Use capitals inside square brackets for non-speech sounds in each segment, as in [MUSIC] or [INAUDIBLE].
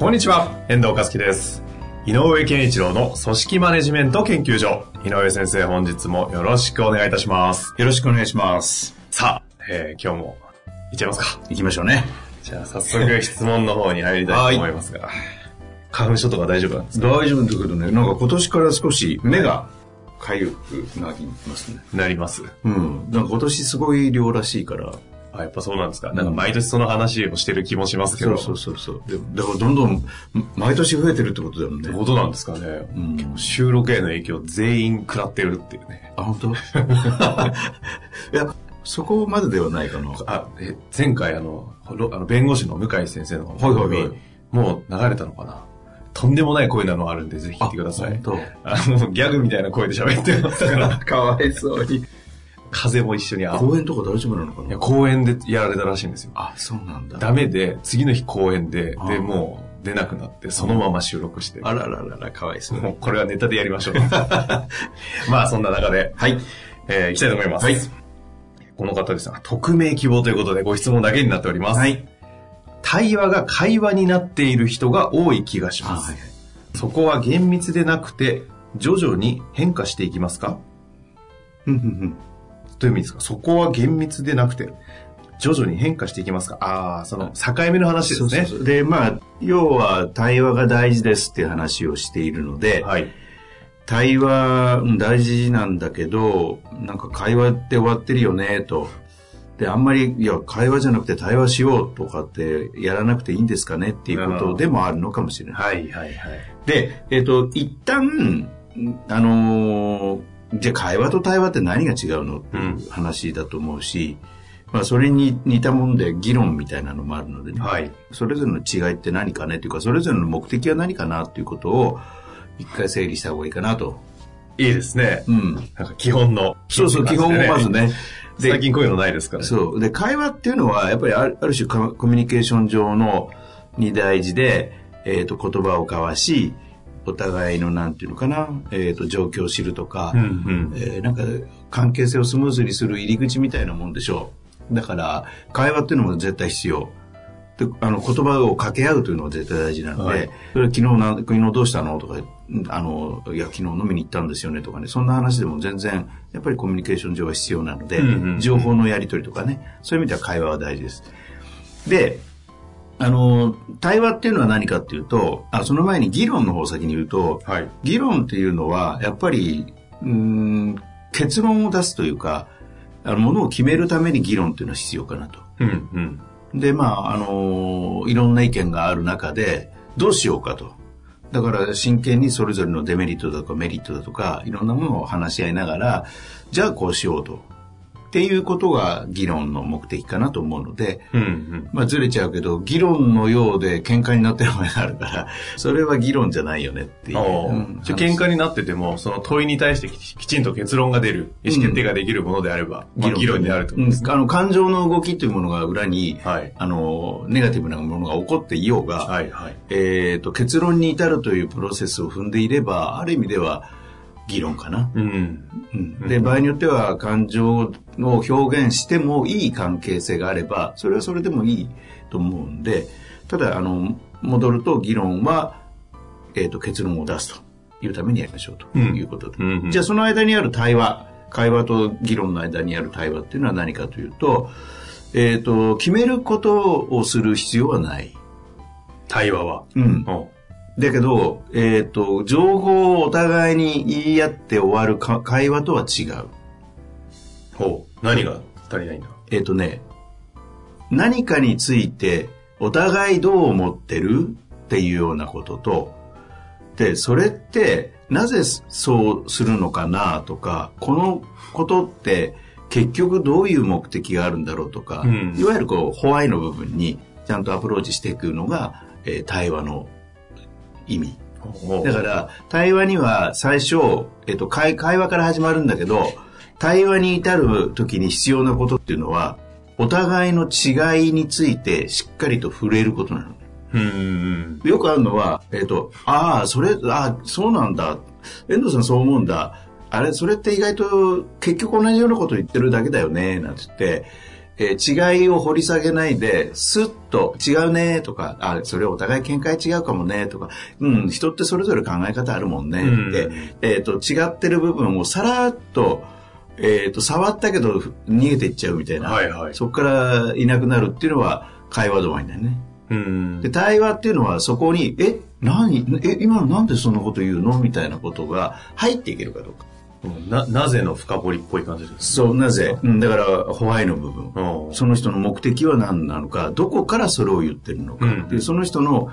こんにちは、遠藤和樹です。井上健一郎の組織マネジメント研究所。井上先生、本日もよろしくお願いいたします。よろしくお願いします。さあ、えー今日もいっちゃいますか。行きましょうね。じゃあ、早速質問の方に入りたいと思いますが。花粉症とか大丈夫なんですか？大丈夫だけどね、なんか今年から少し目が痒くなりますね。なります。うん。なんか今年すごい量らしいから。あ、やっぱそうなんですか。なんか毎年その話をしてる気もしますけど。そうそうそうそう。でだからどんどん毎年増えてるってことだよねって。ことなんですかね。ん結構収録への影響全員食らってるっていうね。あ、本当？[LAUGHS] いや、そこまでではないかな。あ、え、前回あの、ろあの弁護士の向井先生のはいはいはいもう流れたのかな？とんでもない声なのあるんで、ぜひ聞いてください。本あの、ギャグみたいな声で喋ってますから、当。[LAUGHS] かわいそうに。風も一緒にあ公園とか大丈夫なのかいやな公園でやられたらしいんですよ。あ、そうなんだ。ダメで、次の日公園で、で、もう出なくなって、そのまま収録して。あらららら、かわいそう。もうこれはネタでやりましょう。[LAUGHS] まあ、そんな中で、はい。えー、いきたいと思います。はいこの方ですが、匿名希望ということでご質問だけになっております。はい。対話が会話になっている人が多い気がします。はい。そこは厳密でなくて、徐々に変化していきますか？うんうんうん。どういう意味ですか？そこは厳密でなくて、徐々に変化していきますか？ああ、その境目の話ですね。そうそうそうで、まあ、要は対話が大事ですっていう話をしているので、はい。対話うん大事なんだけど、なんか会話って終わってるよね、と。で、あんまり、いや、会話じゃなくて対話しようとかってやらなくていいんですかねっていうことでもあるのかもしれない。はい、はい、はい。で、えっ、と、一旦、あのーじゃあ会話と対話って何が違うのっていう話だと思うし、まあそれに似たもんで議論みたいなのもあるのでね。はい。それぞれの違いって何かねっていうか、それぞれの目的は何かなっていうことを一回整理した方がいいかなと。いいですね。うん。なんか基本の。そうそう、基本をまず。ね。[LAUGHS] で最近こういうのないですからね。そう。で、会話っていうのは、やっぱりあるある種ココミュニケーション上のに大事で、えっ、と、言葉を交わし、お互いの、なんていうのかな、えっ、と、状況を知るとか、うん、うん。えーなんか、関係性をスムーズにする入り口みたいなもんでしょう。だから、会話っていうのも絶対必要。で、あの、言葉を掛け合うというのは絶対大事なので、はいそれは昨日な、昨日どうしたの？とか、あの、いや、昨日飲みに行ったんですよね？とかね、そんな話でも全然、やっぱりコミュニケーション上は必要なので、うんうん情報のやり取りとかね、そういう意味では会話は大事です。で、あの、対話っていうのは何かっていうと、あその前に議論の方を先に言うと、はい。議論っていうのは、やっぱり、うーん、結論を出すというか、あの、ものを決めるために議論っていうのは必要かなと。うん、うん。で、まあ、あのいろんな意見がある中で、どうしようかと。だから、真剣にそれぞれのデメリットだとかメリットだとか、いろんなものを話し合いながら、じゃあこうしようと。っていうことが議論の目的かなと思うので、うん、うん。まあずれちゃうけど、議論のようで喧嘩になってる場合があるから、[LAUGHS] それは議論じゃないよねっていう。おうんー喧嘩になってても、その問いに対してききちんと結論が出る、意思決定ができるものであれば、まあ議論になるとですね。うんあの、感情の動きというものが裏に、はい。あの、ネガティブなものが起こっていようが、はい、はい。えっ、と、結論に至るというプロセスを踏んでいれば、ある意味では議論かな。うん。うん、で、場合によっては感情を表現してもいい関係性があれば、それはそれでもいいと思うんで、ただ、あの、戻ると議論は、えっ、と、結論を出すというためにやりましょうということで。うんうんじゃあ、その間にある対話、会話と議論の間にある対話っていうのは何かというと、えっ、と、決めることをする必要はない。対話は。うん。おだけど、えっ、と、情報をお互いに言い合って終わるか会話とは違う。ほう。何が足りないんだ？えっ、とね、何かについてお互いどう思ってるっていうようなことと、で、それってなぜそうするのかなとか、このことって結局どういう目的があるんだろうとか、うんいわゆるこう、ホワイの部分にちゃんとアプローチしていくのが、えー対話の意味。だから、対話には最初、えっと、会会話から始まるんだけど、対話に至る時に必要なことっていうのは、お互いの違いについてしっかりと触れることなの。うん。よくあるのは、えっ、と、ああ、それ、ああ、そうなんだ。遠藤さんそう思うんだ。あれ、それって意外と結局同じようなこと言ってるだけだよね、なんて言って、えー違いを掘り下げないで、スッと違うね、とか、あ、それお互い見解違うかもね、とか、うん、人ってそれぞれ考え方あるもんね、うんって、えっ、と、違ってる部分をさらっと、えっ、と、触ったけど逃げていっちゃうみたいな、はいはいそこからいなくなるっていうのは会話止まりだよね。うんで、。対話っていうのはそこに、え、何え、今のなんでそんなこと言うの？みたいなことが入っていけるかどうか。な、なぜの深掘りっぽい感じです。そう、なぜ？うんだから、ホワイの部分。うんその人の目的は何なのか、どこからそれを言ってるのか。うんで、その人の、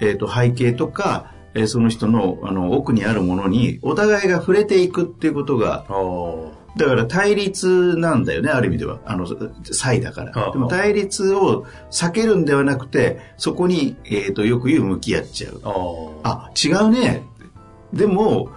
えっ、と、背景とか、えーその人の、あの、奥にあるものに、お互いが触れていくっていうことが。だから対立なんだよね、ある意味では。あの、差異だから。はあでも対立を避けるんではなくて、そこに、えっ、と、よく言う向き合っちゃう。あ、違うね。でも、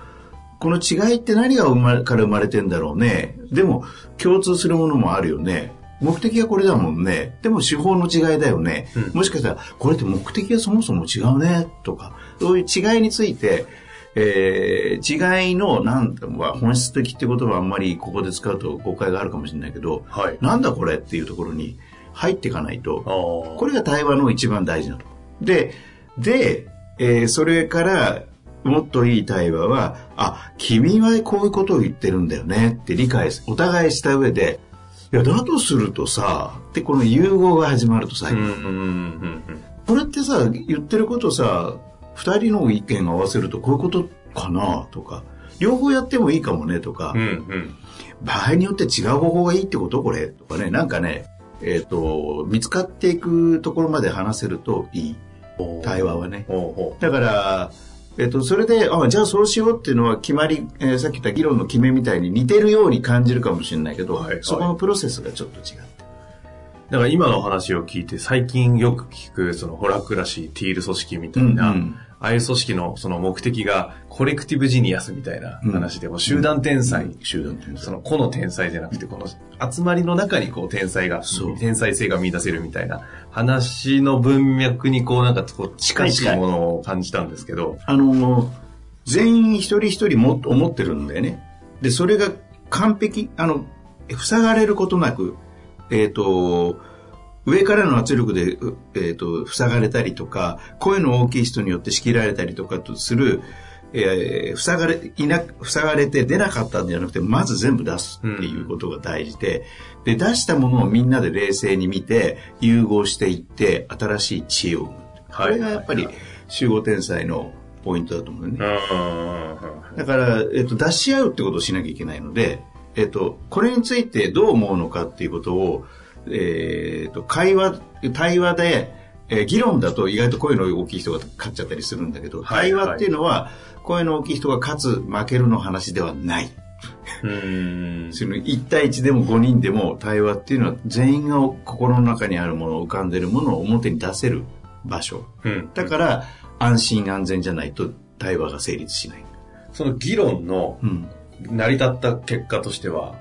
この違いって何が生まれから生まれてんだろうね。でも、共通するものもあるよね。目的はこれだもんね。でも手法の違いだよね。うんもしかしたら、これって目的はそもそも違うね。とか、そういう違いについて、えー違いの、なんだまあ本質的って言葉はあんまりここで使うと誤解があるかもしれないけど、はい。なんだこれっていうところに入っていかないと。これが対話の一番大事なと。で、で、えーそれから、もっといい対話は、あ、君はこういうことを言ってるんだよねって理解す、お互いした上で、いや、だとするとさ、ってこの融合が始まるとさ、これってさ、言ってることさ、二人の意見を合わせるとこういうことかなとか、両方やってもいいかもねとか、うん。うんうん。場合によって違う方法がいいってこと？これとかね、なんかね、えっ、と、見つかっていくところまで話せるといい。対話はね。だから、えっ、と、それで、あ、じゃあそうしようっていうのは決まり、えーさっき言った議論の決めみたいに似てるように感じるかもしれないけど、はいはいそこのプロセスがちょっと違って。う。だから今の話を聞いて、最近よく聞く、そのホラクラシー、ティール組織みたいな、うんうんああいう組織のその目的がコレクティブジニアスみたいな話で、集団天才、集団天才。その個の天才じゃなくて、この集まりの中にこう天才が天才性が見出せるみたいな。話の文脈にこうなんかこう近しいものを感じたんですけど、あの、全員一人一人も思ってるんだよね。で、それが完璧、あの、塞がれることなく、えっ、と、上からの圧力で、うえっ、と、塞がれたりとか、声の大きい人によって仕切られたりとかとする、えー塞がれ、いな、塞がれて出なかったんじゃなくて、まず全部出すっていうことが大事で、で、出したものをみんなで冷静に見て、融合していって、新しい知恵を生む。これがやっぱり集合天才のポイントだと思うよね。だから、えっと、出し合うってことをしなきゃいけないので、えっと、これについてどう思うのかっていうことを、えっと、会話、対話で、えー議論だと意外と声の大きい人が勝っちゃったりするんだけど、はい対話っていうのは、声の大きい人が勝つ、負けるの話ではない。うん。その1対1でも5人でも対話っていうのは全員が心の中にあるもの、浮かんでるものを表に出せる場所。うん。だから、安心安全じゃないと対話が成立しない。その議論のうん。成り立った結果としては、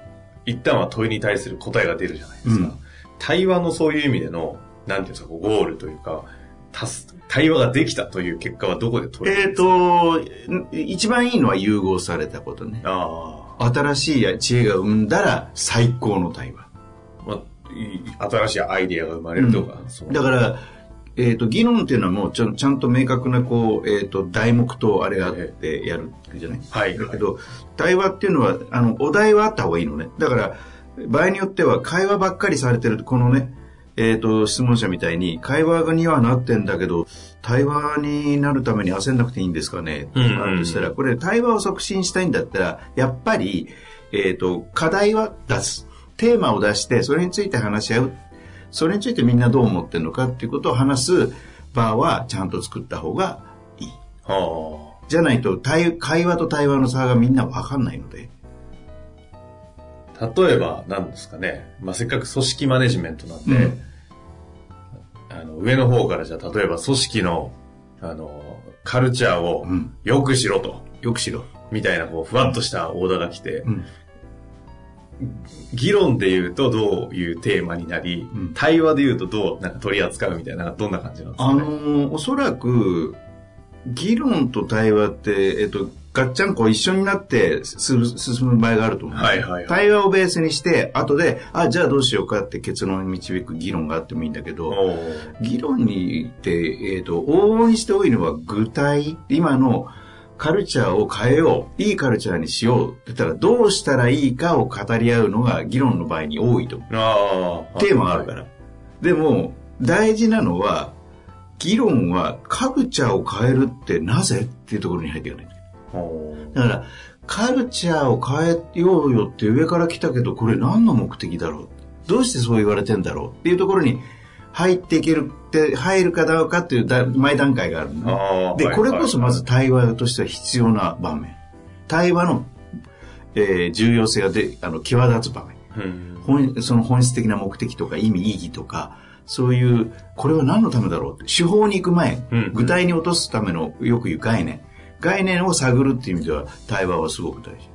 一旦は問いに対する答えが出るじゃないですか。うん対話のそういう意味での、なんていうんですか、ゴールというか、対話ができたという結果はどこで取れるえっ、んですか、と、一番いいのは融合されたことね。あ新しい知恵が生んだら最高の対話。あ、まあ、新しいアイディアが生まれるとか、そう。だから、えっ、と、議論っていうのはもうちゃんちゃんと明確な、こう、えっ、と、題目とあれがあってやるじゃない。はい。だけど、対話っていうのは、あの、お題はあった方がいいのね。だから、場合によっては会話ばっかりされてると、このね、えっ、と、質問者みたいに、会話にはなってんだけど、対話になるために焦んなくていいんですかね、うんうんうんあるとしたら、これ、対話を促進したいんだったら、やっぱり、えっ、と、課題は出す。テーマを出して、それについて話し合う。それについてみんなどう思ってるのかっていうことを話す場はちゃんと作った方がいい。はじゃないと、対会話と対話の差がみんなわかんないので。あ、例えば、なんですかね、まあ、せっかく組織マネジメントなんで、うん。ああの、上の方からじゃあ、例えば組織の、あの、カルチャーをうん。良くしろと、よくしろ。みたいな、こう、ふわっとしたオーダーが来て、うん。議論で言うとどういうテーマになり、うん。対話で言うとどう、なんか取り扱うみたいな、どんな感じなんですかあね。のーおそらく、議論と対話って、えっと、ガッチャンコ一緒になって進む進む場合があると思うはいはいはい対話をベースにして、後で、あ、じゃあどうしようかって結論に導く議論があってもいいんだけど、議論にって、えっ、と、往々にして多いのは具体、今のカルチャーを変えよう、いいカルチャーにしようって言ったら、どうしたらいいかを語り合うのが議論の場合に多いと思う。ああ。テーマがあるから。でも、大事なのは、議論はカルチャーを変えるってなぜっていうところに入っていかない。だから、カルチャーを変えようよって上から来たけど、これ何の目的だろう？どうしてそう言われてんだろうっていうところに入っていけるって、入るかどうかっていうだ前段階があるのね。で、これこそまず対話としては必要な場面。対話の、えー重要性がであの際立つ場面。うん。本その本質的な目的とか意味意義とかそういうこれは何のためだろう手法に行く前、うん。具体に落とすためのよく言う概念概念を探るっていう意味では対話はすごく大事。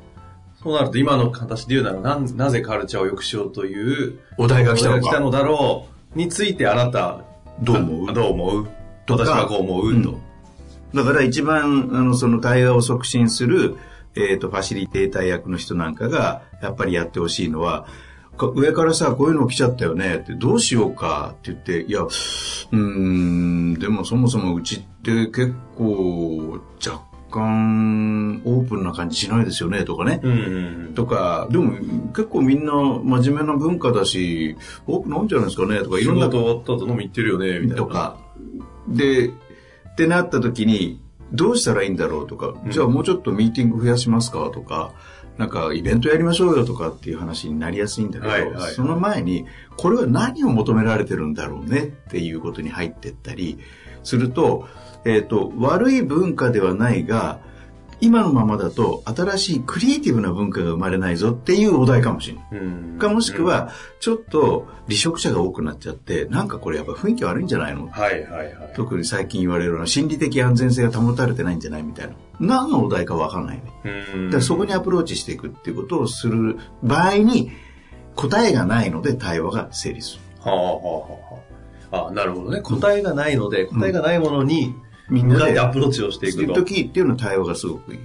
そうなると今の形で言うならなんなぜカルチャーを良くしようというお題が来たのだろうについてあなたどう思う？あどう思う？私はこう思う、うん。と。だから一番あのその対話を促進する、えー、とファシリテーター役の人なんかがやっぱりやってほしいのはか上からさこういうの来ちゃったよねってどうしようかって言っていやうーんでもそもそもうちって結構若干オープンな感じしないですよねとかね、うんうんとか、でも結構みんな真面目な文化だし、オープンなんじゃないですかねとか、いろんな。事終わった後飲み行ってるよね、みたいな。とか。で、ってなった時に、どうしたらいいんだろうとか、うん。じゃあもうちょっとミーティング増やしますかとか、なんかイベントやりましょうよとかっていう話になりやすいんだけど、はいはいはい。その前に、これは何を求められてるんだろうねっていうことに入ってったりすると、えっ、と、悪い文化ではないが、今のままだと新しいクリエイティブな文化が生まれないぞっていうお題かもしれない。うん。かもしくは、ちょっと離職者が多くなっちゃって、なんかこれやっぱ雰囲気悪いんじゃないの？はいはいはい。特に最近言われるのは心理的安全性が保たれてないんじゃないみたいな。何のお題かわかんないね。うんだからそこにアプローチしていくっていうことをする場合に、答えがないので対話が成立する。はあはあはあはあ。あなるほどね。答えがないので、答えがないものに、みんなでアプローチをしていくと。時っていうのは対話がすごくいい。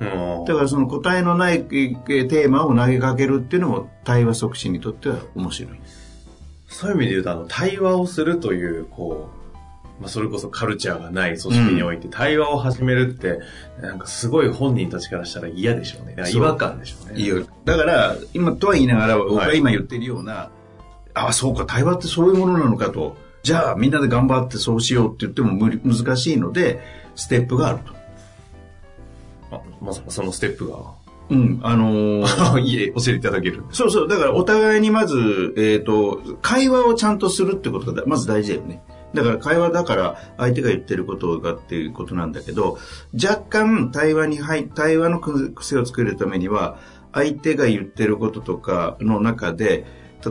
うんだからその答えのないえーテーマを投げかけるっていうのも対話促進にとっては面白い。そういう意味で言うと、あの、対話をするという、こう、まあ、それこそカルチャーがない組織において、対話を始めるって、なんかすごい本人たちからしたら嫌でしょうね。違和感でしょうね。だから、今とは言いながら、僕はいが今言ってるような、ああ、そうか、対話ってそういうものなのかと。じゃあ、みんなで頑張ってそうしようって言っても無理難しいので、ステップがあると。あまさかそのステップが。うん、あのー [LAUGHS] いえ、教えていただける。そうそう、だからお互いにまず、えっ、と、会話をちゃんとするってことがまず大事だよね。だから会話だから相手が言ってることがっていうことなんだけど、若干対話に入、対話の癖を作るためには、相手が言ってることとかの中で、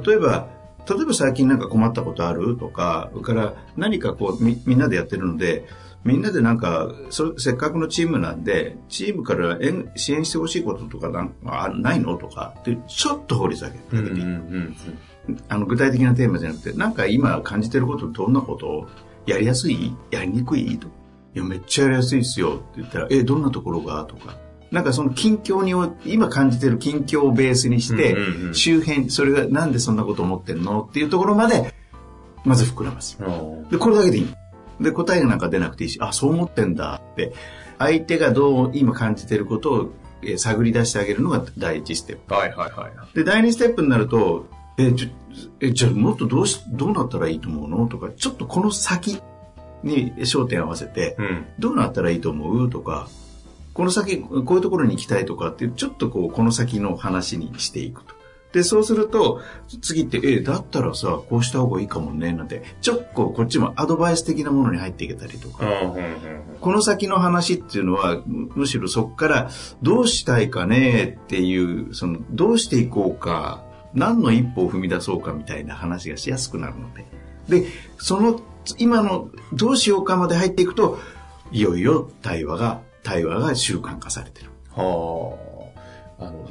例えば、例えば最近なんか困ったことあるとか、それから何かこうみみんなでやってるので、みんなでなんかそせっかくのチームなんで、チームから援支援してほしいこととかなんあないのとかってちょっと掘り下げうんて、うんあの具体的なテーマじゃなくて、なんか今感じてることどんなこと？やりやすい？やりにくい？と。いや、めっちゃやりやすいっすよって言ったら、え、どんなところが？とか。なんかその近況にお、今感じてる近況をベースにして、うんうんうん周辺、それがなんでそんなこと思ってんの？っていうところまで、まず膨らます。うん。で、これだけでいい。で、答えがなんか出なくていいし、あ、そう思ってんだって、相手がどう今感じてることを、えー探り出してあげるのが第一ステップ。はいはいはい。で、第二ステップになると、え、ちょ、え、じゃあもっとどうし、どうなったらいいと思うの？とか、ちょっとこの先に焦点を合わせて、うん。どうなったらいいと思う？とか、この先、こういうところに行きたいとかっていう、ちょっとこう、この先の話にしていくと。で、そうすると、次って、え、だったらさ、こうした方がいいかもね、なんて、ちょっとこっちもアドバイス的なものに入っていけたりとか、この先の話っていうのは、むむしろそこから、どうしたいかねっていう、その、どうしていこうか、何の一歩を踏み出そうかみたいな話がしやすくなるので、で、その、今のどうしようかまで入っていくと、いよいよ対話が、対話が習慣化されてる。はあ。あの、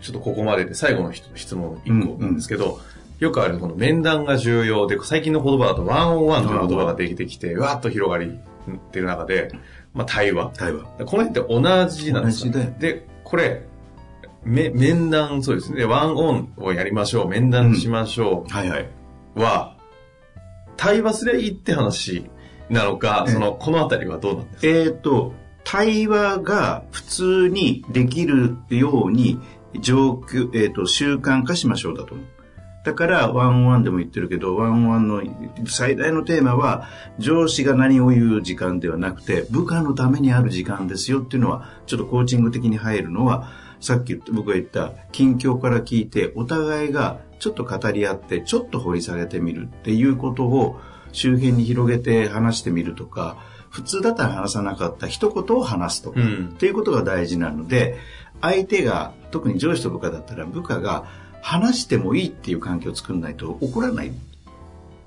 ちょっとここまでで最後の質問1個なんですけど、うんうんよくあるこの面談が重要で、最近の言葉だとワンオンワンという言葉ができてきて、わーっと広がりっていう中で、まあ対話。対話。この辺って同じなんですか、同じで。で、これ、め、面談、そうですね。ワンオンをやりましょう。面談しましょう。うん、はいはい。は、対話すりゃいいって話なのか、その、このあたりはどうなんですか？えっ、ー、と、対話が普通にできるように、状況、えっ、ー、と、習慣化しましょうだと思う。だから、ワンワンでも言ってるけど、ワンオンワンの最大のテーマは、上司が何を言う時間ではなくて、部下のためにある時間ですよっていうのは、ちょっとコーチング的に入るのは、さっき僕が言った近況から聞いて、お互いがちょっと語り合って、ちょっと掘り下げてみるっていうことを周辺に広げて話してみるとか、普通だったら話さなかった一言を話すとか、うん、っていうことが大事なので、相手が、特に上司と部下だったら部下が話してもいいっていう環境を作らないと怒らない。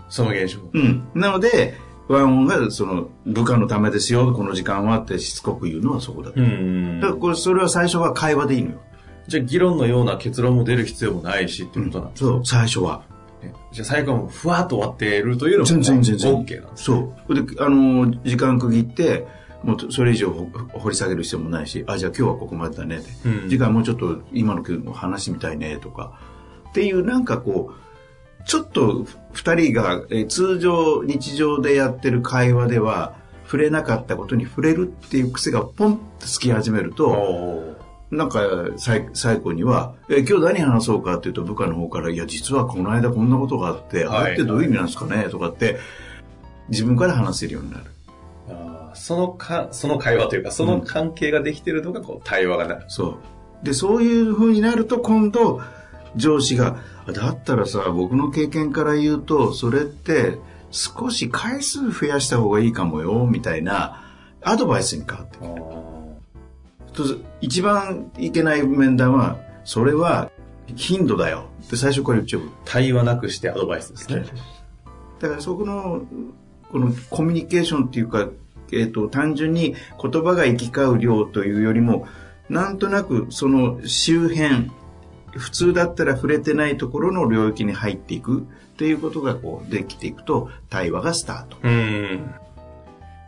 その現象。うん。なので、ワンオンがその部下のためですよ、この時間はってしつこく言うのはそこだ。うん。だからこれ、それは最初は会話でいいのよ。じゃあ議論のような結論も出る必要もないしっていうことなんですか、うん、そう、最初は。じゃあ最後もふわっと終わってるというのも全然全然。OK なんです、そう。で、あの、時間区切って、もうそれ以上掘り下げる必要もないし、あ、じゃあ今日はここまでだねうん、次回もうちょっと今の話してみたいねとか、っていうなんかこう、ちょっと二人が、え通常日常でやってる会話では触れなかったことに触れるっていう癖がポンってつき始めると、なんか最最後には、え今日何話そうかっていうと部下の方から、いや実はこの間こんなことがあって、あれってどういう意味なんですかねとかって自分から話せるようになる。そのか、その会話というか、その関係ができてるのが、こう、対話がなる、うん。そう。で、そういうふうになると、今度、上司が、だったらさ、僕の経験から言うと、それって、少し回数増やした方がいいかもよ、みたいな、アドバイスに変わってくる。一番いけない面談は、それは頻度だよって最初から言っちゃう。対話なくしてアドバイスですね。だからそこの、このコミュニケーションっていうか、えっ、ー、と、単純に言葉が行き交う量というよりも、なんとなくその周辺、普通だったら触れてないところの領域に入っていくっていうことがこうできていくと対話がスタート。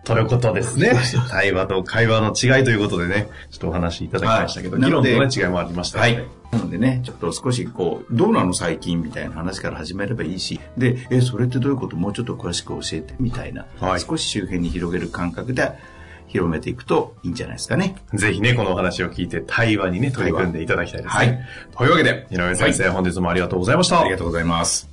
うん。ということですね。[LAUGHS] 対話と会話の違いということでね、ちょっとお話しいただきましたけど、議論の、ね、違いもありました、ね、はい。なのでね、ちょっと少しこう、どうなの最近みたいな話から始めればいいし、で、え、それってどういうこと？もうちょっと詳しく教えてみたいな、はい、少し周辺に広げる感覚で広めていくといいんじゃないですかね。ぜひね、このお話を聞いて対話にね、取り組んでいただきたいですね。はい。というわけで、井上先生、はい、本日もありがとうございました。ありがとうございます。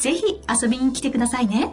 ぜひ遊びに来てくださいね。